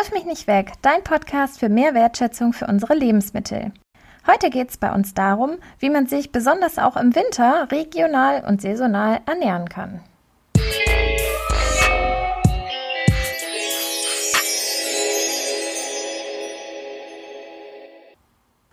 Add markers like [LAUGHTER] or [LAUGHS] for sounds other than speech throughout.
Wirf mich nicht weg, dein Podcast für mehr Wertschätzung für unsere Lebensmittel. Heute geht es bei uns darum, wie man sich besonders auch im Winter regional und saisonal ernähren kann.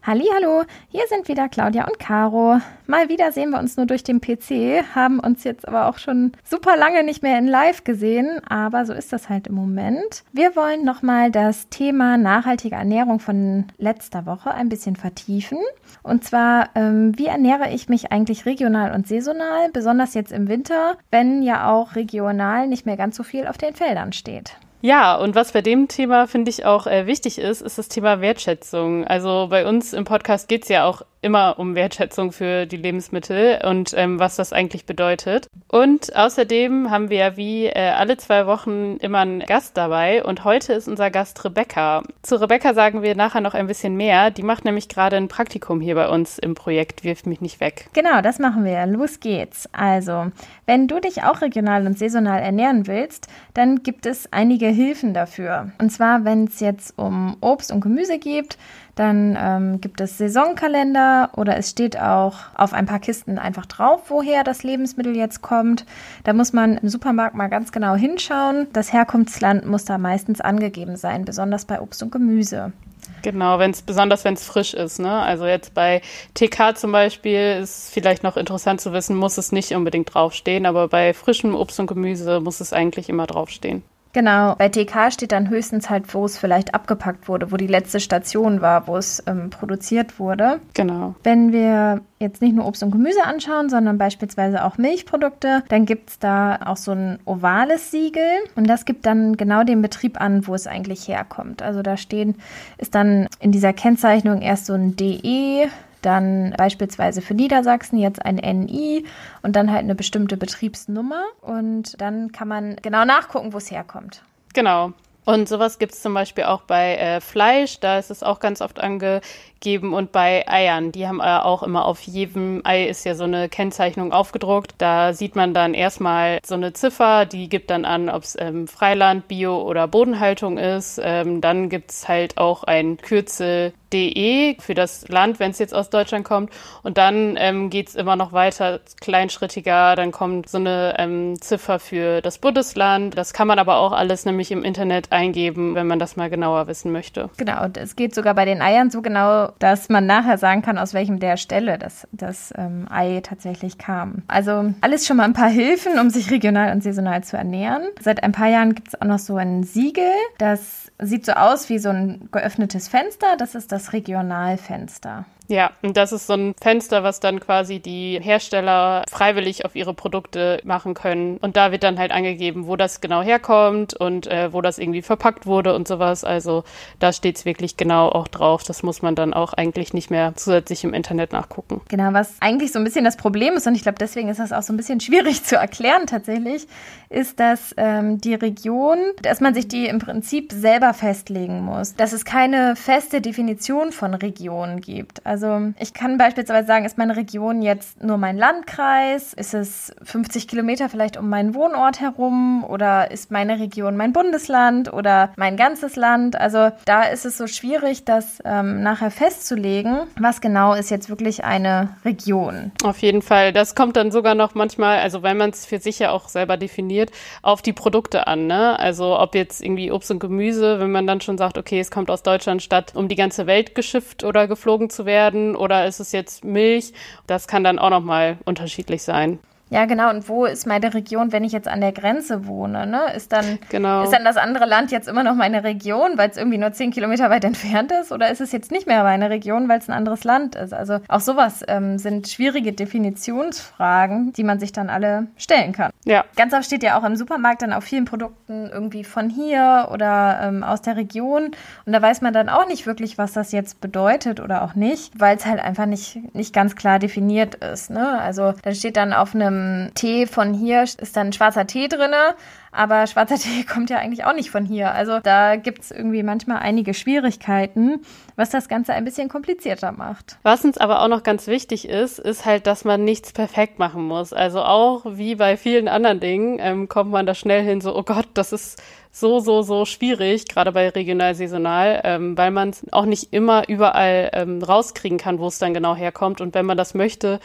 Hallo, hier sind wieder Claudia und Caro. Mal wieder sehen wir uns nur durch den PC, haben uns jetzt aber auch schon super lange nicht mehr in Live gesehen, aber so ist das halt im Moment. Wir wollen nochmal das Thema nachhaltige Ernährung von letzter Woche ein bisschen vertiefen. Und zwar, ähm, wie ernähre ich mich eigentlich regional und saisonal, besonders jetzt im Winter, wenn ja auch regional nicht mehr ganz so viel auf den Feldern steht. Ja, und was bei dem Thema, finde ich, auch äh, wichtig ist, ist das Thema Wertschätzung. Also bei uns im Podcast geht es ja auch immer um Wertschätzung für die Lebensmittel und ähm, was das eigentlich bedeutet. Und außerdem haben wir ja wie äh, alle zwei Wochen immer einen Gast dabei und heute ist unser Gast Rebecca. Zu Rebecca sagen wir nachher noch ein bisschen mehr. Die macht nämlich gerade ein Praktikum hier bei uns im Projekt Wirf mich nicht weg. Genau, das machen wir. Los geht's. Also, wenn du dich auch regional und saisonal ernähren willst, dann gibt es einige Hilfen dafür. Und zwar, wenn es jetzt um Obst und Gemüse geht, dann ähm, gibt es Saisonkalender oder es steht auch auf ein paar Kisten einfach drauf, woher das Lebensmittel jetzt kommt. Da muss man im Supermarkt mal ganz genau hinschauen. Das Herkunftsland muss da meistens angegeben sein, besonders bei Obst und Gemüse. Genau, wenn es besonders wenn es frisch ist, ne? Also jetzt bei TK zum Beispiel ist vielleicht noch interessant zu wissen, muss es nicht unbedingt draufstehen, aber bei frischem Obst und Gemüse muss es eigentlich immer draufstehen. Genau, bei TK steht dann höchstens halt, wo es vielleicht abgepackt wurde, wo die letzte Station war, wo es ähm, produziert wurde. Genau. Wenn wir jetzt nicht nur Obst und Gemüse anschauen, sondern beispielsweise auch Milchprodukte, dann gibt es da auch so ein ovales Siegel und das gibt dann genau den Betrieb an, wo es eigentlich herkommt. Also da stehen, ist dann in dieser Kennzeichnung erst so ein DE, dann beispielsweise für Niedersachsen jetzt ein NI und dann halt eine bestimmte Betriebsnummer und dann kann man genau nachgucken, wo es herkommt. Genau. Und sowas gibt es zum Beispiel auch bei äh, Fleisch, da ist es auch ganz oft angegeben und bei Eiern, die haben äh, auch immer auf jedem Ei ist ja so eine Kennzeichnung aufgedruckt. Da sieht man dann erstmal so eine Ziffer, die gibt dann an, ob es ähm, Freiland, Bio oder Bodenhaltung ist. Ähm, dann gibt es halt auch ein Kürzel DE für das Land, wenn es jetzt aus Deutschland kommt. Und dann ähm, geht es immer noch weiter, kleinschrittiger. Dann kommt so eine ähm, Ziffer für das Bundesland. Das kann man aber auch alles nämlich im Internet eingeben, wenn man das mal genauer wissen möchte. Genau, und es geht sogar bei den Eiern so genau, dass man nachher sagen kann, aus welchem der Stelle das, das ähm, Ei tatsächlich kam. Also alles schon mal ein paar Hilfen, um sich regional und saisonal zu ernähren. Seit ein paar Jahren gibt es auch noch so ein Siegel, das sieht so aus wie so ein geöffnetes Fenster. Das ist das Regionalfenster. Ja, und das ist so ein Fenster, was dann quasi die Hersteller freiwillig auf ihre Produkte machen können. Und da wird dann halt angegeben, wo das genau herkommt und äh, wo das irgendwie verpackt wurde und sowas. Also da steht es wirklich genau auch drauf. Das muss man dann auch eigentlich nicht mehr zusätzlich im Internet nachgucken. Genau, was eigentlich so ein bisschen das Problem ist, und ich glaube, deswegen ist das auch so ein bisschen [LAUGHS] schwierig zu erklären tatsächlich, ist, dass ähm, die Region, dass man sich die im Prinzip selber festlegen muss. Dass es keine feste Definition von Regionen gibt. Also also ich kann beispielsweise sagen, ist meine Region jetzt nur mein Landkreis? Ist es 50 Kilometer vielleicht um meinen Wohnort herum? Oder ist meine Region mein Bundesland oder mein ganzes Land? Also da ist es so schwierig, das ähm, nachher festzulegen, was genau ist jetzt wirklich eine Region. Auf jeden Fall. Das kommt dann sogar noch manchmal, also wenn man es für sich ja auch selber definiert, auf die Produkte an. Ne? Also ob jetzt irgendwie Obst und Gemüse, wenn man dann schon sagt, okay, es kommt aus Deutschland statt um die ganze Welt geschifft oder geflogen zu werden werden oder ist es jetzt Milch? Das kann dann auch nochmal unterschiedlich sein. Ja, genau. Und wo ist meine Region, wenn ich jetzt an der Grenze wohne? Ne? Ist, dann, genau. ist dann das andere Land jetzt immer noch meine Region, weil es irgendwie nur zehn Kilometer weit [LAUGHS] entfernt ist? Oder ist es jetzt nicht mehr meine Region, weil es ein anderes Land ist? Also auch sowas ähm, sind schwierige Definitionsfragen, die man sich dann alle stellen kann. Ja. Ganz oft steht ja auch im Supermarkt dann auf vielen Produkten irgendwie von hier oder ähm, aus der Region. Und da weiß man dann auch nicht wirklich, was das jetzt bedeutet oder auch nicht, weil es halt einfach nicht, nicht ganz klar definiert ist. Ne? Also da steht dann auf einem einem Tee von hier ist dann schwarzer Tee drinne, aber schwarzer [LAUGHS] Tee kommt ja eigentlich auch nicht von hier. Also da gibt es irgendwie manchmal einige Schwierigkeiten, was das Ganze ein bisschen komplizierter macht. Was uns aber auch noch ganz wichtig ist, ist halt, dass man nichts perfekt machen muss. Also auch wie bei vielen anderen Dingen ähm, kommt man da schnell hin, so, oh Gott, das ist so, so, so schwierig, gerade bei regional saisonal, ähm, weil man es auch nicht immer überall ähm, rauskriegen kann, wo es dann genau herkommt. Und wenn man das möchte,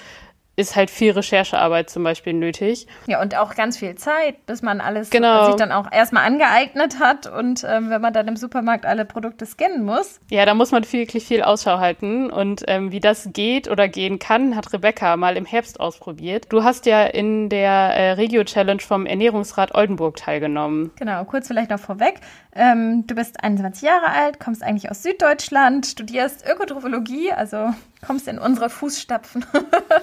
ist halt viel Recherchearbeit zum Beispiel nötig. Ja, und auch ganz viel Zeit, bis man alles genau. sich dann auch erstmal angeeignet hat und ähm, wenn man dann im Supermarkt alle Produkte scannen muss. Ja, da muss man wirklich viel Ausschau halten. Und ähm, wie das geht oder gehen kann, hat Rebecca mal im Herbst ausprobiert. Du hast ja in der äh, Regio-Challenge vom Ernährungsrat Oldenburg teilgenommen. Genau, kurz vielleicht noch vorweg. Ähm, du bist 21 Jahre alt, kommst eigentlich aus Süddeutschland, studierst Ökotrophologie, also kommst in unsere Fußstapfen.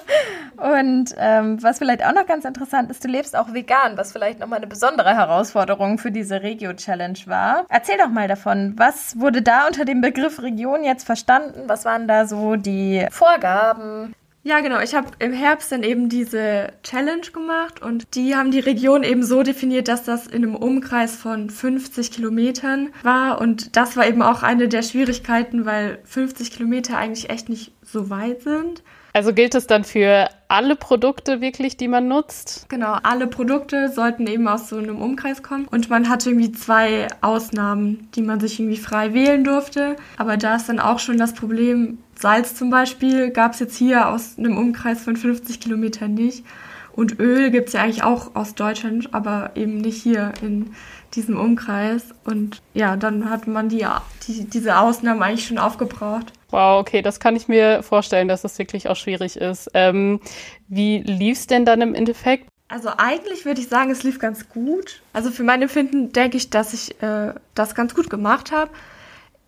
[LAUGHS] und ähm, was vielleicht auch noch ganz interessant ist, du lebst auch vegan, was vielleicht nochmal eine besondere Herausforderung für diese Regio-Challenge war. Erzähl doch mal davon, was wurde da unter dem Begriff Region jetzt verstanden? Was waren da so die Vorgaben? Ja, genau. Ich habe im Herbst dann eben diese Challenge gemacht und die haben die Region eben so definiert, dass das in einem Umkreis von 50 Kilometern war und das war eben auch eine der Schwierigkeiten, weil 50 Kilometer eigentlich echt nicht so weit sind. Also gilt es dann für alle Produkte wirklich, die man nutzt? Genau, alle Produkte sollten eben aus so einem Umkreis kommen. Und man hatte irgendwie zwei Ausnahmen, die man sich irgendwie frei wählen durfte. Aber da ist dann auch schon das Problem, Salz zum Beispiel gab es jetzt hier aus einem Umkreis von 50 Kilometern nicht. Und Öl gibt es ja eigentlich auch aus Deutschland, aber eben nicht hier in diesem Umkreis. Und ja, dann hat man die, die, diese Ausnahmen eigentlich schon aufgebraucht. Wow, okay, das kann ich mir vorstellen, dass das wirklich auch schwierig ist. Ähm, wie lief es denn dann im Endeffekt? Also eigentlich würde ich sagen, es lief ganz gut. Also für mein Empfinden denke ich, dass ich äh, das ganz gut gemacht habe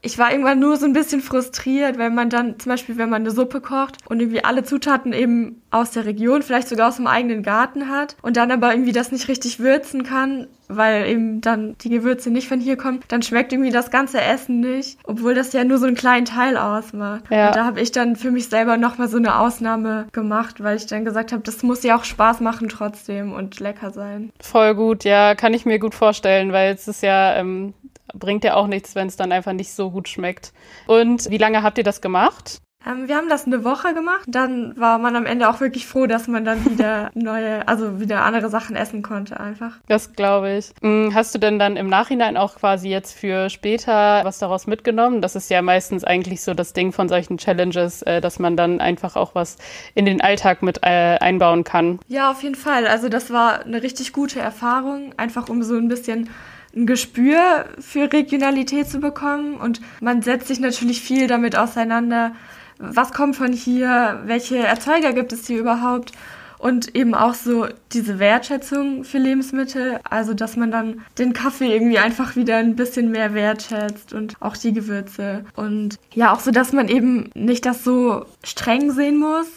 ich war irgendwann nur so ein bisschen frustriert, wenn man dann zum Beispiel, wenn man eine Suppe kocht und irgendwie alle Zutaten eben aus der Region, vielleicht sogar aus dem eigenen Garten hat und dann aber irgendwie das nicht richtig würzen kann, weil eben dann die Gewürze nicht von hier kommen, dann schmeckt irgendwie das ganze Essen nicht, obwohl das ja nur so einen kleinen Teil ausmacht. Ja. Und da habe ich dann für mich selber nochmal so eine Ausnahme gemacht, weil ich dann gesagt habe, das muss ja auch Spaß machen trotzdem und lecker sein. Voll gut, ja, kann ich mir gut vorstellen, weil es ist ja ähm, bringt ja auch nichts, wenn es dann einfach nicht so gut schmeckt. Und wie lange habt ihr das gemacht? Ähm, wir haben das eine Woche gemacht. Dann war man am Ende auch wirklich froh, dass man dann wieder [LAUGHS] neue, also wieder andere Sachen essen konnte einfach. Das glaube ich. Hm, hast du denn dann im Nachhinein auch quasi jetzt für später was daraus mitgenommen? Das ist ja meistens eigentlich so das Ding von solchen Challenges, äh, dass man dann einfach auch was in den Alltag mit äh, einbauen kann. Ja, auf jeden Fall. Also das war eine richtig gute Erfahrung, einfach um so ein bisschen ein Gespür für Regionalität zu bekommen. Und man setzt sich natürlich viel damit auseinander, was kommt von hier, welche Erzeuger gibt es hier überhaupt. Und eben auch so diese Wertschätzung für Lebensmittel, also dass man dann den Kaffee irgendwie einfach wieder ein bisschen mehr wertschätzt und auch die Gewürze. Und ja, auch so, dass man eben nicht das so streng sehen muss,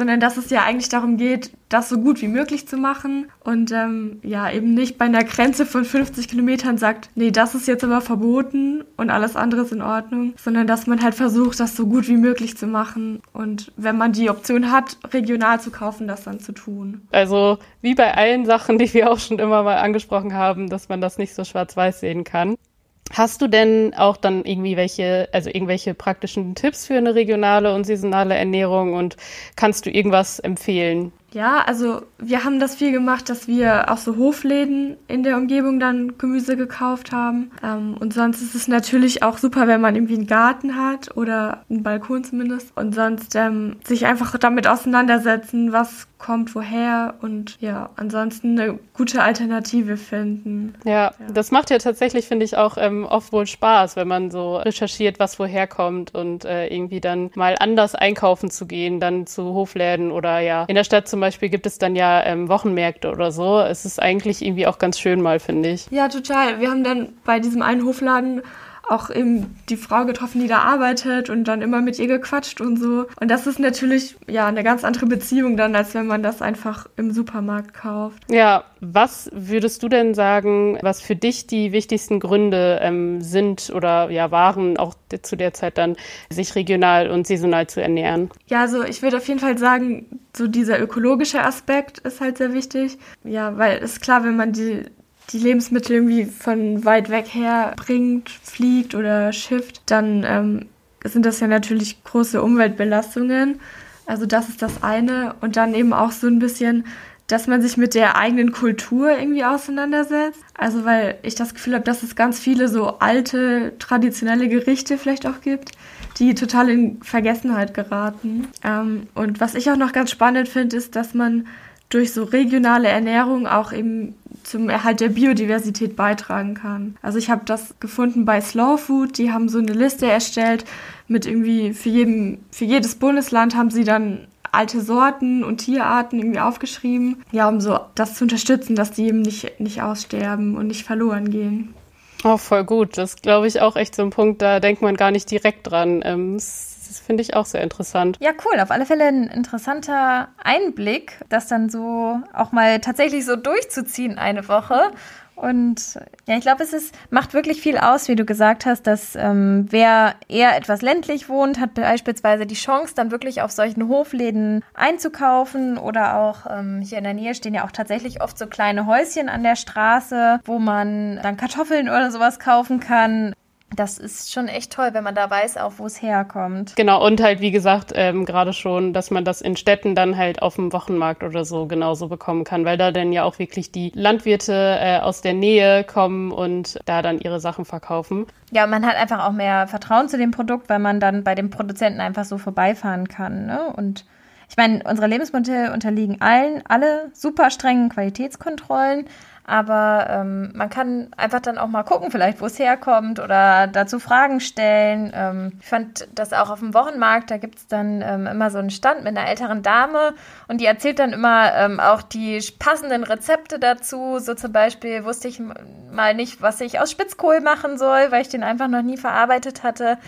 sondern dass es ja eigentlich darum geht, das so gut wie möglich zu machen und ähm, ja, eben nicht bei einer Grenze von 50 Kilometern sagt, nee, das ist jetzt aber verboten und alles andere ist in Ordnung, sondern dass man halt versucht, das so gut wie möglich zu machen und wenn man die Option hat, regional zu kaufen, das dann zu tun. Also wie bei allen Sachen, die wir auch schon immer mal angesprochen haben, dass man das nicht so schwarz-weiß sehen kann. Hast du denn auch dann irgendwie welche, also irgendwelche praktischen Tipps für eine regionale und saisonale Ernährung und kannst du irgendwas empfehlen? Ja, also wir haben das viel gemacht, dass wir auch so Hofläden in der Umgebung dann Gemüse gekauft haben. Ähm, und sonst ist es natürlich auch super, wenn man irgendwie einen Garten hat oder einen Balkon zumindest. Und sonst ähm, sich einfach damit auseinandersetzen, was kommt woher und ja, ansonsten eine gute Alternative finden. Ja, ja. das macht ja tatsächlich, finde ich, auch ähm, oft wohl Spaß, wenn man so recherchiert, was woher kommt und äh, irgendwie dann mal anders einkaufen zu gehen, dann zu Hofläden oder ja, in der Stadt zum Beispiel gibt es dann ja ähm, Wochenmärkte oder so. Es ist eigentlich irgendwie auch ganz schön mal, finde ich. Ja, total. Wir haben dann bei diesem einen Hofladen auch eben die Frau getroffen, die da arbeitet und dann immer mit ihr gequatscht und so. Und das ist natürlich ja eine ganz andere Beziehung dann, als wenn man das einfach im Supermarkt kauft. Ja, was würdest du denn sagen, was für dich die wichtigsten Gründe ähm, sind oder ja waren, auch zu der Zeit dann, sich regional und saisonal zu ernähren? Ja, also ich würde auf jeden Fall sagen, so dieser ökologische Aspekt ist halt sehr wichtig. Ja, weil es ist klar, wenn man die die Lebensmittel irgendwie von weit weg her bringt, fliegt oder schifft, dann ähm, sind das ja natürlich große Umweltbelastungen. Also das ist das eine. Und dann eben auch so ein bisschen, dass man sich mit der eigenen Kultur irgendwie auseinandersetzt. Also weil ich das Gefühl habe, dass es ganz viele so alte, traditionelle Gerichte vielleicht auch gibt, die total in Vergessenheit geraten. Ähm, und was ich auch noch ganz spannend finde, ist, dass man durch so regionale Ernährung auch eben zum Erhalt der Biodiversität beitragen kann. Also ich habe das gefunden bei Slow Food, die haben so eine Liste erstellt mit irgendwie für jeden für jedes Bundesland haben sie dann alte Sorten und Tierarten irgendwie aufgeschrieben, ja, um so das zu unterstützen, dass die eben nicht nicht aussterben und nicht verloren gehen. Oh, voll gut. Das glaube ich auch echt so ein Punkt, da denkt man gar nicht direkt dran. Ähm, das finde ich auch sehr interessant. Ja, cool. Auf alle Fälle ein interessanter Einblick, das dann so auch mal tatsächlich so durchzuziehen eine Woche. Und ja, ich glaube, es ist, macht wirklich viel aus, wie du gesagt hast, dass ähm, wer eher etwas ländlich wohnt, hat beispielsweise die Chance, dann wirklich auf solchen Hofläden einzukaufen oder auch ähm, hier in der Nähe stehen ja auch tatsächlich oft so kleine Häuschen an der Straße, wo man dann Kartoffeln oder sowas kaufen kann das ist schon echt toll, wenn man da weiß, auch wo es herkommt. Genau, und halt, wie gesagt, ähm, gerade schon, dass man das in Städten dann halt auf dem Wochenmarkt oder so genauso bekommen kann, weil da dann ja auch wirklich die Landwirte äh, aus der Nähe kommen und da dann ihre Sachen verkaufen. Ja, man hat einfach auch mehr Vertrauen zu dem Produkt, weil man dann bei dem Produzenten einfach so vorbeifahren kann. Ne? Und ich meine, unsere Lebensmittel unterliegen allen, alle super strengen Qualitätskontrollen. Aber ähm, man kann einfach dann auch mal gucken, vielleicht, wo es herkommt oder dazu Fragen stellen. Ähm, ich fand das auch auf dem Wochenmarkt, da gibt es dann ähm, immer so einen Stand mit einer älteren Dame und die erzählt dann immer ähm, auch die passenden Rezepte dazu. So zum Beispiel wusste ich mal nicht, was ich aus Spitzkohl machen soll, weil ich den einfach noch nie verarbeitet hatte.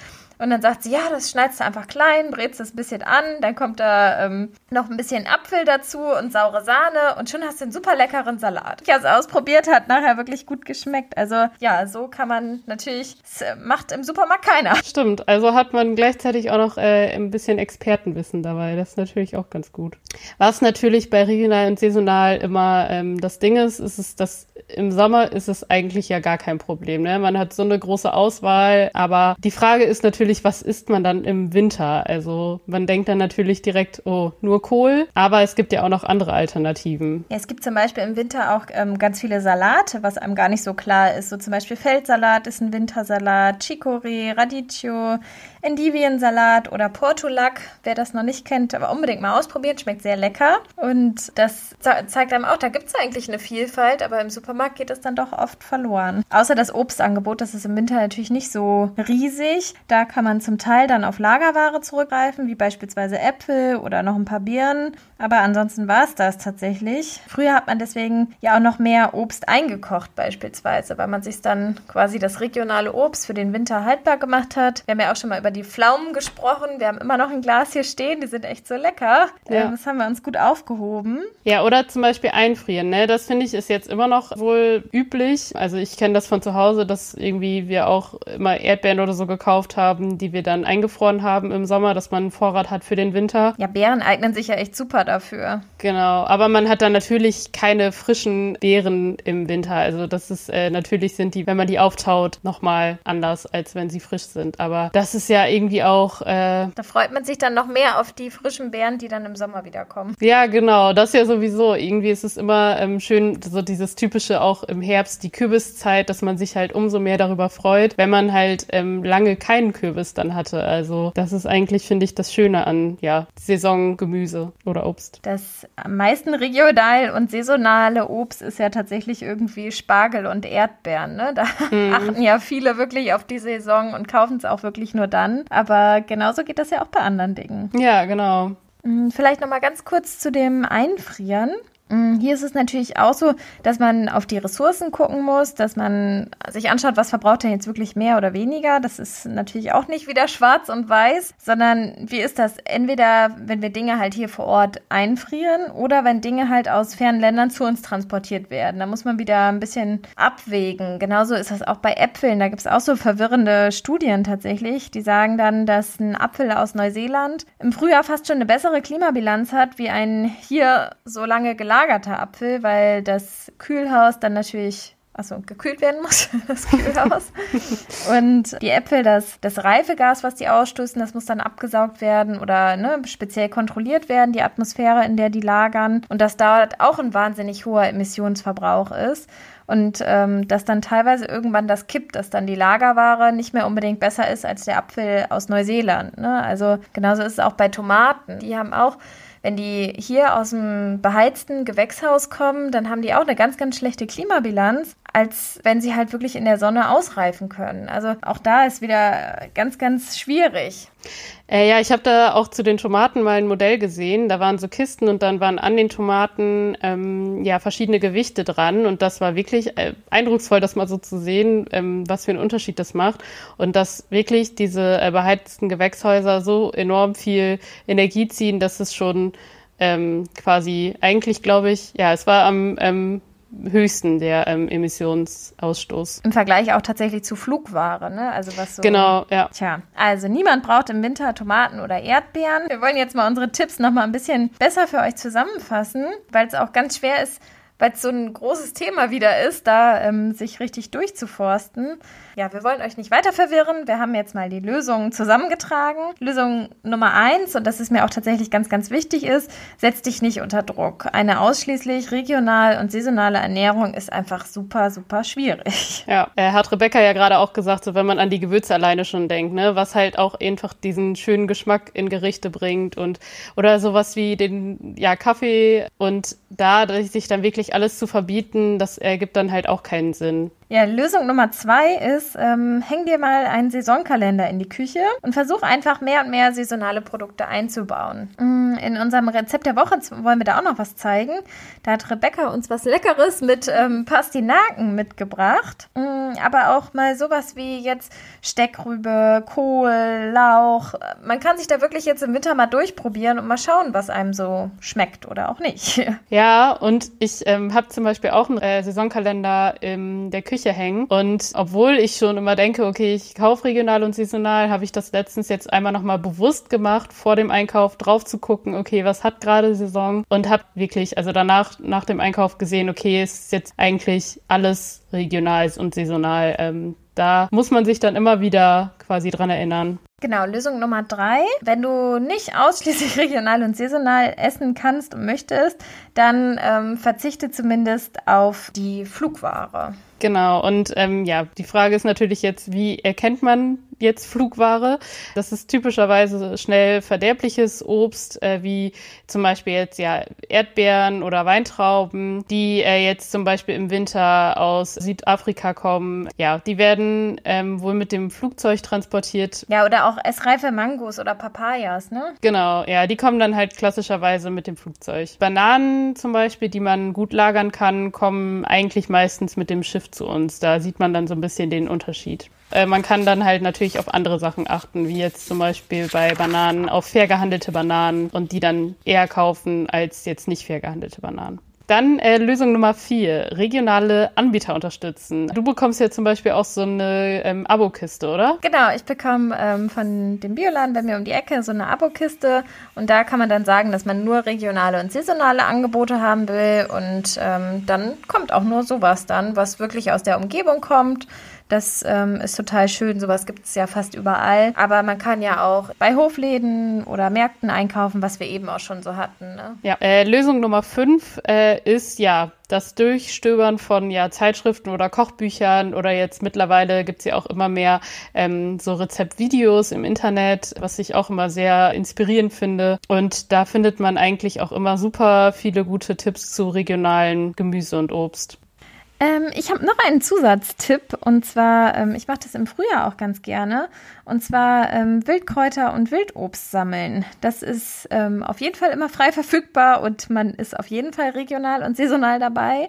Und dann sagt sie, ja, das schneidest du einfach klein, brätst es ein bisschen an, dann kommt da ähm, noch ein bisschen Apfel dazu und saure Sahne und schon hast du einen super leckeren Salat. Ich habe es ausprobiert, hat nachher wirklich gut geschmeckt. Also ja, so kann man natürlich, das macht im Supermarkt keiner. Stimmt, also hat man gleichzeitig auch noch äh, ein bisschen Expertenwissen dabei. Das ist natürlich auch ganz gut. Was natürlich bei regional und saisonal immer ähm, das Ding ist, ist es, dass im Sommer ist es eigentlich ja gar kein Problem. Ne? Man hat so eine große Auswahl, aber die Frage ist natürlich, natürlich, was isst man dann im Winter? Also man denkt dann natürlich direkt, oh, nur Kohl, aber es gibt ja auch noch andere Alternativen. Ja, es gibt zum Beispiel im Winter auch ähm, ganz viele Salate, was einem gar nicht so klar ist. So zum Beispiel Feldsalat ist ein Wintersalat, Chicorée, Radicchio, Endiviensalat oder Portulak. Wer das noch nicht kennt, aber unbedingt mal ausprobieren, schmeckt sehr lecker. Und das zeigt einem auch, da gibt es eigentlich eine Vielfalt, aber im Supermarkt geht es dann doch oft verloren. Außer das Obstangebot, das ist im Winter natürlich nicht so riesig. Da kann man zum Teil dann auf Lagerware zurückgreifen, wie beispielsweise Äpfel oder noch ein paar Birnen. Aber ansonsten war es das tatsächlich. Früher hat man deswegen ja auch noch mehr Obst eingekocht beispielsweise, weil man sich dann quasi das regionale Obst für den Winter haltbar gemacht hat. Wir haben ja auch schon mal über die Pflaumen gesprochen. Wir haben immer noch ein Glas hier stehen, die sind echt so lecker. Ja. Ähm, das haben wir uns gut aufgehoben. Ja, oder zum Beispiel einfrieren. Ne? Das finde ich ist jetzt immer noch wohl üblich. Also ich kenne das von zu Hause, dass irgendwie wir auch immer Erdbeeren oder so gekauft haben, die wir dann eingefroren haben im Sommer, dass man einen Vorrat hat für den Winter. Ja, Beeren eignen sich ja echt super dafür. Genau, aber man hat dann natürlich keine frischen Beeren im Winter. Also das ist äh, natürlich sind die, wenn man die auftaut, nochmal anders, als wenn sie frisch sind. Aber das ist ja irgendwie auch. Äh, da freut man sich dann noch mehr auf die frischen Beeren, die dann im Sommer wieder kommen. Ja, genau. Das ja sowieso. Irgendwie ist es immer ähm, schön, so dieses typische auch im Herbst, die Kürbiszeit, dass man sich halt umso mehr darüber freut, wenn man halt ähm, lange keinen Kürbis dann hatte. Also das ist eigentlich, finde ich, das Schöne an ja Saisongemüse oder Obst. Das am meisten regional und saisonale Obst ist ja tatsächlich irgendwie Spargel und Erdbeeren. Ne? Da mhm. achten ja viele wirklich auf die Saison und kaufen es auch wirklich nur dann. Aber genauso geht das ja auch bei anderen Dingen. Ja, genau. Mm, vielleicht noch mal ganz kurz zu dem Einfrieren. Mm, hier ist es natürlich auch so, dass man auf die Ressourcen gucken muss, dass man sich anschaut, was verbraucht denn jetzt wirklich mehr oder weniger. Das ist natürlich auch nicht wieder schwarz und weiß, sondern wie ist das? Entweder, wenn wir Dinge halt hier vor Ort einfrieren oder wenn Dinge halt aus fernen Ländern zu uns transportiert werden. Da muss man wieder ein bisschen abwägen. Genauso ist das auch bei Äpfeln. Da gibt es auch so verwirrende Studien tatsächlich, die sagen dann, dass ein Apfel aus Neuseeland im Frühjahr fast schon eine bessere Klimabilanz hat wie ein hier so lange gelagerter Apfel, weil das Kühlhaus dann natürlich also gekühlt werden muss, [LAUGHS] das Kühlhaus. und die Äpfel, das, das Reifegas, was die ausstoßen, das muss dann abgesaugt werden oder ne, speziell kontrolliert werden, die Atmosphäre, in der die lagern. Und das dauert auch ein wahnsinnig hoher Emissionsverbrauch ist. Und ähm, dass dann teilweise irgendwann das kippt, dass dann die Lagerware nicht mehr unbedingt besser ist als der Apfel aus Neuseeland. Ne? Also genauso ist es auch bei Tomaten. Die haben auch wenn die hier aus dem beheizten Gewächshaus kommen, dann haben die auch eine ganz, ganz schlechte Klimabilanz, als wenn sie halt wirklich in der Sonne ausreifen können. Also auch da ist wieder ganz, ganz schwierig. Äh, ja, ich habe da auch zu den Tomaten mal ein Modell gesehen. Da waren so Kisten und dann waren an den Tomaten ähm, ja verschiedene Gewichte dran und das war wirklich äh, eindrucksvoll, das mal so zu sehen, ähm, was für einen Unterschied das macht und dass wirklich diese äh, beheizten Gewächshäuser so enorm viel Energie ziehen, dass es schon ähm, quasi eigentlich, glaube ich, ja, es war am ähm, höchsten der ähm, Emissionsausstoß. Im Vergleich auch tatsächlich zu Flugware, ne? Also was so. Genau, ja. Tja, also niemand braucht im Winter Tomaten oder Erdbeeren. Wir wollen jetzt mal unsere Tipps noch mal ein bisschen besser für euch zusammenfassen, weil es auch ganz schwer ist, weil es so ein großes Thema wieder ist, da ähm, sich richtig durchzuforsten. Ja, wir wollen euch nicht weiter verwirren. Wir haben jetzt mal die Lösungen zusammengetragen. Lösung Nummer eins, und das ist mir auch tatsächlich ganz, ganz wichtig ist, setz dich nicht unter Druck. Eine ausschließlich regional und saisonale Ernährung ist einfach super, super schwierig. Ja, er hat Rebecca ja gerade auch gesagt, so wenn man an die Gewürze alleine schon denkt, ne, was halt auch einfach diesen schönen Geschmack in Gerichte bringt und oder sowas wie den ja Kaffee und da sich dann wirklich alles zu verbieten, das ergibt dann halt auch keinen Sinn. Ja, Lösung Nummer zwei ist, ähm, häng dir mal einen Saisonkalender in die Küche und versuch einfach mehr und mehr saisonale Produkte einzubauen. Mm, in unserem Rezept der Woche wollen wir da auch noch was zeigen. Da hat Rebecca uns was Leckeres mit ähm, Pastinaken mitgebracht. Mm, aber auch mal sowas wie jetzt Steckrübe, Kohl, Lauch. Man kann sich da wirklich jetzt im Winter mal durchprobieren und mal schauen, was einem so schmeckt oder auch nicht. [LAUGHS] Ja, und ich ähm, habe zum Beispiel auch einen äh, Saisonkalender in der Küche Küche hängen. Und obwohl ich schon immer denke, okay, ich kaufe regional und saisonal, habe ich das letztens jetzt einmal nochmal bewusst gemacht, vor dem Einkauf drauf zu gucken, okay, was hat gerade Saison und habe wirklich, also danach, nach dem Einkauf gesehen, okay, es ist jetzt eigentlich alles regional und saisonal. Ähm, da muss man sich dann immer wieder quasi dran erinnern. Genau, Lösung Nummer drei. Wenn du nicht ausschließlich [LAUGHS] regional und saisonal essen kannst und möchtest, dann ähm, verzichte zumindest auf die Flugware. Genau, und ähm, ja, die Frage ist natürlich jetzt, wie erkennt man jetzt Flugware? Das ist typischerweise schnell verderbliches Obst, äh, wie zum Beispiel jetzt ja Erdbeeren oder Weintrauben, die äh, jetzt zum Beispiel im Winter aus Südafrika kommen. Ja, die werden ähm, wohl mit dem Flugzeug transportiert. Ja, oder auch essreife Mangos oder Papayas, ne? Genau, ja, die kommen dann halt klassischerweise mit dem Flugzeug. Bananen zum Beispiel, die man gut lagern kann, kommen eigentlich meistens mit dem Schiff zu uns. Da sieht man dann so ein bisschen den Unterschied. Äh, man kann dann halt natürlich auf andere Sachen achten, wie jetzt zum Beispiel bei Bananen auf fair gehandelte Bananen und die dann eher kaufen als jetzt nicht fair gehandelte Bananen. Dann äh, Lösung Nummer vier, regionale Anbieter unterstützen. Du bekommst ja zum Beispiel auch so eine ähm, Abokiste, oder? Genau, ich bekomme ähm, von dem Bioladen bei mir um die Ecke so eine Abokiste und da kann man dann sagen, dass man nur regionale und saisonale Angebote haben will und ähm, dann kommt auch nur sowas dann, was wirklich aus der Umgebung kommt das ähm, ist total schön. Sowas gibt es ja fast überall. Aber man kann ja auch bei Hofläden oder Märkten einkaufen, was wir eben auch schon so hatten. Ne? Ja, äh, Lösung Nummer fünf äh, ist ja das Durchstöbern von ja, Zeitschriften oder Kochbüchern oder jetzt mittlerweile gibt es ja auch immer mehr ähm, so Rezeptvideos im Internet, was ich auch immer sehr inspirierend finde. Und da findet man eigentlich auch immer super viele gute Tipps zu regionalen Gemüse und Obst. Ähm, ich habe noch einen Zusatztipp und zwar, ähm, ich mache das im Frühjahr auch ganz gerne und zwar ähm, Wildkräuter und Wildobst sammeln. Das ist ähm, auf jeden Fall immer frei verfügbar und man ist auf jeden Fall regional und saisonal dabei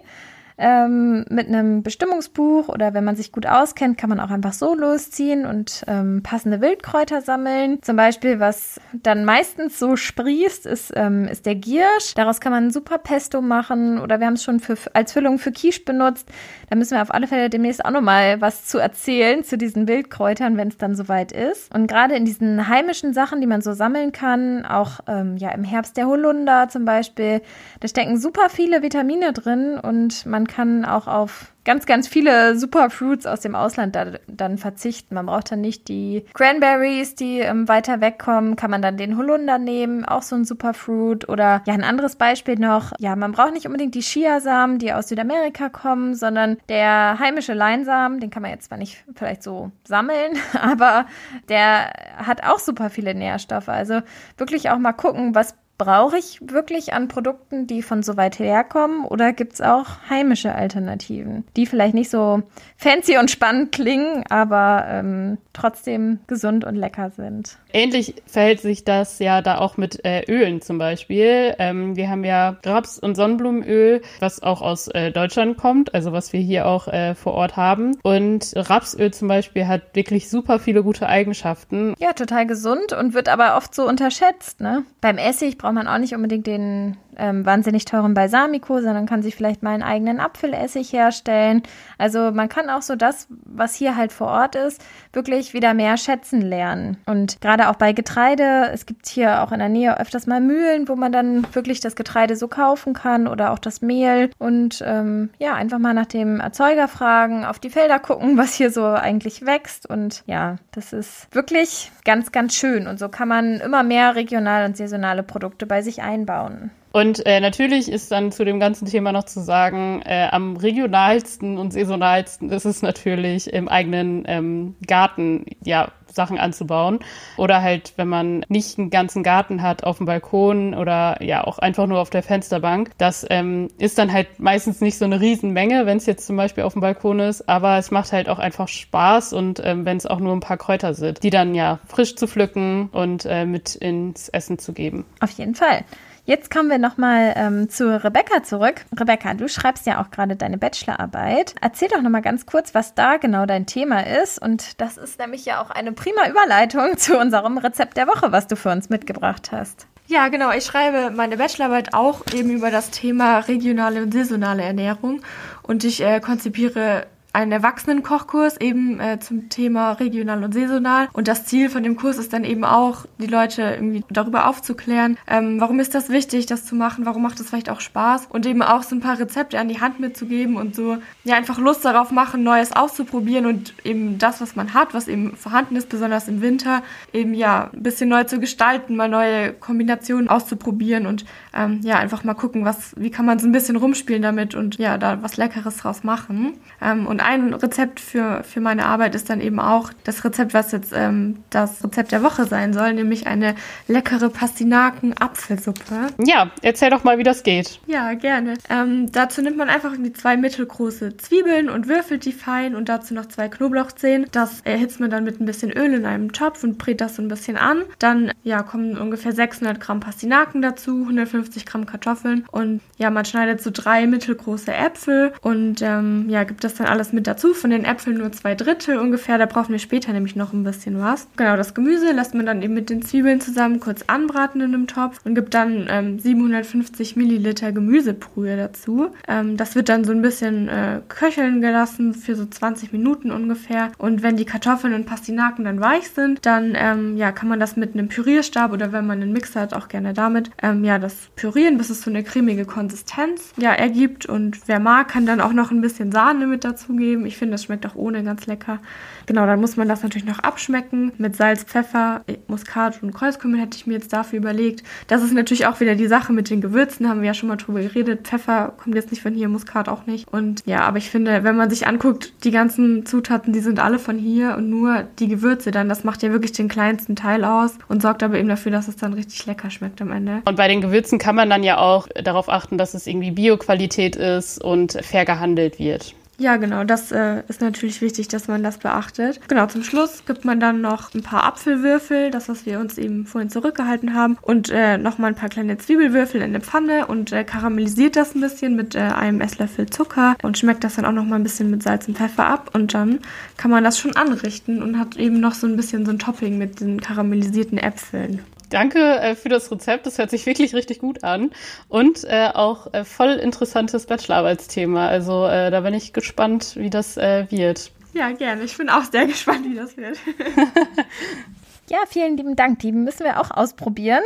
ähm, mit einem Bestimmungsbuch oder wenn man sich gut auskennt, kann man auch einfach so losziehen und ähm, passende Wildkräuter sammeln. Zum Beispiel, was dann meistens so sprießt, ist, ähm, ist der Giersch. Daraus kann man super Pesto machen oder wir haben es schon für, als Füllung für Quiche benutzt. Da müssen wir auf alle Fälle demnächst auch nochmal was zu erzählen zu diesen Wildkräutern, wenn es dann soweit ist. Und gerade in diesen heimischen Sachen, die man so sammeln kann, auch ähm, ja im Herbst der Holunder zum Beispiel, da stecken super viele Vitamine drin und man man kann auch auf ganz, ganz viele Superfruits aus dem Ausland da, dann verzichten. Man braucht dann nicht die Cranberries, die ähm, weiter wegkommen. Kann man dann den Holunder nehmen, auch so ein Superfruit. Oder ja, ein anderes Beispiel noch. Ja, man braucht nicht unbedingt die Chiasamen, die aus Südamerika kommen, sondern der heimische Leinsamen, den kann man jetzt zwar nicht vielleicht so sammeln, [LAUGHS] aber der hat auch super viele Nährstoffe. Also wirklich auch mal gucken, was brauche ich wirklich an Produkten, die von so weit herkommen oder gibt es auch heimische Alternativen, die vielleicht nicht so fancy und spannend klingen, aber ähm, trotzdem gesund und lecker sind? Ähnlich verhält sich das ja da auch mit äh, Ölen zum Beispiel. Ähm, wir haben ja Raps- und Sonnenblumenöl, was auch aus äh, Deutschland kommt, also was wir hier auch äh, vor Ort haben. Und Rapsöl zum Beispiel hat wirklich super viele gute Eigenschaften. Ja, total gesund und wird aber oft so unterschätzt. Ne? Beim Essig braucht man auch nicht unbedingt den ähm, wahnsinnig teuren Balsamico, sondern kann sich vielleicht mal einen eigenen Apfelessig herstellen. Also man kann auch so das, was hier halt vor Ort ist, wirklich wieder mehr schätzen lernen. Und gerade auch bei Getreide, es gibt hier auch in der Nähe öfters mal Mühlen, wo man dann wirklich das Getreide so kaufen kann oder auch das Mehl. Und ähm, ja, einfach mal nach dem Erzeuger fragen, auf die Felder gucken, was hier so eigentlich wächst. Und ja, das ist wirklich ganz, ganz schön. Und so kann man immer mehr regional und saisonale Produkte bei sich einbauen. Und äh, natürlich ist dann zu dem ganzen Thema noch zu sagen, äh, am regionalsten und saisonalsten ist es natürlich im eigenen ähm, Garten, ja, Sachen anzubauen. Oder halt, wenn man nicht einen ganzen Garten hat auf dem Balkon oder ja auch einfach nur auf der Fensterbank. Das ähm, ist dann halt meistens nicht so eine Riesenmenge, wenn es jetzt zum Beispiel auf dem Balkon ist, aber es macht halt auch einfach Spaß und ähm, wenn es auch nur ein paar Kräuter sind, die dann ja frisch zu pflücken und äh, mit ins Essen zu geben. Auf jeden Fall. Jetzt kommen wir nochmal ähm, zu Rebecca zurück. Rebecca, du schreibst ja auch gerade deine Bachelorarbeit. Erzähl doch nochmal ganz kurz, was da genau dein Thema ist. Und das ist nämlich ja auch eine prima Überleitung [LAUGHS] zu unserem Rezept der Woche, was du für uns mitgebracht hast. Ja, genau. Ich schreibe meine Bachelorarbeit auch eben über das Thema regionale und saisonale Ernährung. Und ich äh, konzipiere einen Erwachsenenkochkurs eben äh, zum Thema regional und saisonal. Und das Ziel von dem Kurs ist dann eben auch, die Leute irgendwie darüber aufzuklären, ähm, warum ist das wichtig, das zu machen, warum macht es vielleicht auch Spaß und eben auch so ein paar Rezepte an die Hand mitzugeben und so ja einfach Lust darauf machen, Neues auszuprobieren und eben das, was man hat, was eben vorhanden ist, besonders im Winter, eben ja ein bisschen neu zu gestalten, mal neue Kombinationen auszuprobieren und ähm, ja einfach mal gucken, was, wie kann man so ein bisschen rumspielen damit und ja da was Leckeres draus machen. Ähm, und ein Rezept für, für meine Arbeit ist dann eben auch das Rezept, was jetzt ähm, das Rezept der Woche sein soll, nämlich eine leckere Pastinaken-Apfelsuppe. Ja, erzähl doch mal, wie das geht. Ja, gerne. Ähm, dazu nimmt man einfach irgendwie zwei mittelgroße Zwiebeln und würfelt die fein und dazu noch zwei Knoblauchzehen. Das erhitzt man dann mit ein bisschen Öl in einem Topf und brät das so ein bisschen an. Dann ja, kommen ungefähr 600 Gramm Pastinaken dazu, 150 Gramm Kartoffeln und ja, man schneidet so drei mittelgroße Äpfel und ähm, ja, gibt das dann alles mit dazu. Von den Äpfeln nur zwei Drittel ungefähr. Da brauchen wir später nämlich noch ein bisschen was. Genau, das Gemüse lässt man dann eben mit den Zwiebeln zusammen kurz anbraten in einem Topf und gibt dann ähm, 750 Milliliter Gemüsebrühe dazu. Ähm, das wird dann so ein bisschen äh, köcheln gelassen für so 20 Minuten ungefähr. Und wenn die Kartoffeln und Pastinaken dann weich sind, dann ähm, ja, kann man das mit einem Pürierstab oder wenn man einen Mixer hat, auch gerne damit, ähm, ja, das pürieren, bis es so eine cremige Konsistenz ja, ergibt. Und wer mag, kann dann auch noch ein bisschen Sahne mit dazugeben zugeben. Ich finde, das schmeckt auch ohne ganz lecker. Genau, dann muss man das natürlich noch abschmecken mit Salz, Pfeffer, äh, Muskat und Kreuzkümmel hätte ich mir jetzt dafür überlegt. Das ist natürlich auch wieder die Sache mit den Gewürzen, haben wir ja schon mal drüber geredet. Pfeffer kommt jetzt nicht von hier, Muskat auch nicht. Und ja, aber ich finde, wenn man sich anguckt, die ganzen Zutaten, die sind alle von hier und nur die Gewürze dann, das macht ja wirklich den kleinsten Teil aus und sorgt aber eben dafür, dass es dann richtig lecker schmeckt am Ende. Und bei den Gewürzen kann man dann ja auch darauf achten, dass es irgendwie Bioqualität ist und fair gehandelt wird. Ja, genau, das äh, ist natürlich wichtig, dass man das beachtet. Genau, zum Schluss gibt man dann noch ein paar Apfelwürfel, das, was wir uns eben vorhin zurückgehalten haben, und äh, nochmal ein paar kleine Zwiebelwürfel in eine Pfanne und äh, karamellisiert das ein bisschen mit äh, einem Esslöffel Zucker und schmeckt das dann auch nochmal ein bisschen mit Salz und Pfeffer ab und dann kann man das schon anrichten und hat eben noch so ein bisschen so ein Topping mit den karamellisierten Äpfeln. Danke äh, für das Rezept. Das hört sich wirklich richtig gut an. Und äh, auch äh, voll interessantes Bachelorarbeitsthema. Also äh, da bin ich gespannt, wie das äh, wird. Ja, gerne. Ich bin auch sehr [LAUGHS] gespannt, wie das wird. [LAUGHS] Ja, vielen lieben Dank. Die müssen wir auch ausprobieren.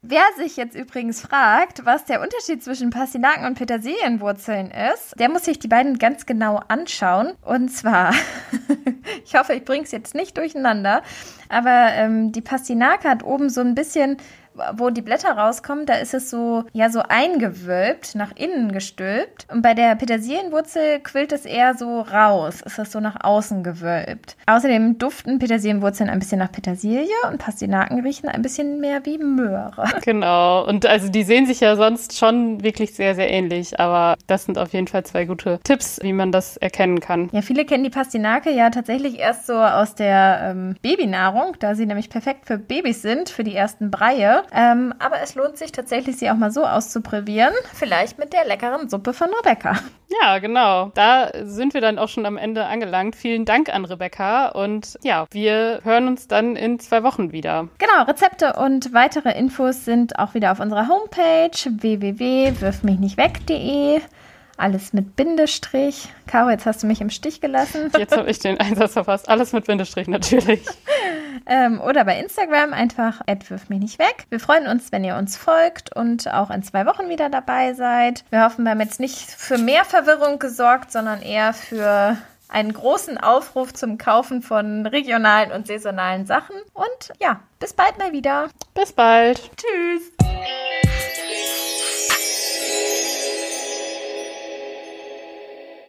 Wer sich jetzt übrigens fragt, was der Unterschied zwischen Pastinaken und Petersilienwurzeln ist, der muss sich die beiden ganz genau anschauen. Und zwar, [LAUGHS] ich hoffe, ich bringe es jetzt nicht durcheinander, aber ähm, die Pastinake hat oben so ein bisschen wo die Blätter rauskommen, da ist es so, ja, so eingewölbt, nach innen gestülpt. Und bei der Petersilienwurzel quillt es eher so raus, ist das so nach außen gewölbt. Außerdem duften Petersilienwurzeln ein bisschen nach Petersilie und Pastinaken riechen ein bisschen mehr wie Möhre. [LAUGHS] Genau. Und also die sehen sich ja sonst schon wirklich sehr, sehr ähnlich. Aber das sind auf jeden Fall zwei gute Tipps, wie man das erkennen kann. Ja, viele kennen die Pastinake ja tatsächlich erst so aus der ähm, Babynahrung, da sie nämlich perfekt für Babys sind, für die ersten Breie. Ähm, aber es lohnt sich tatsächlich, sie auch mal so auszuprobieren. Vielleicht mit der leckeren Suppe von Rebecca. Ja, genau. Da sind wir dann auch schon am Ende angelangt. Vielen Dank an Rebecca. Und ja, wir hören uns dann in zwei Wochen wieder. Genau, Rezepte und weitere Infos sind auch wieder auf unserer Homepage www.wirfmichnichtweg.de. Alles mit Bindestrich. Caro, jetzt hast du mich im Stich gelassen. Jetzt habe ich den Einsatz verfasst. Alles mit Bindestrich natürlich. [LAUGHS] ähm, oder bei Instagram einfach wirf mich nicht weg. Wir freuen uns, wenn ihr uns folgt und auch in zwei Wochen wieder dabei seid. Wir hoffen, wir haben jetzt nicht für mehr Verwirrung gesorgt, sondern eher für einen großen Aufruf zum Kaufen von regionalen und saisonalen Sachen. Und ja, bis bald mal wieder. Bis bald. Tschüss.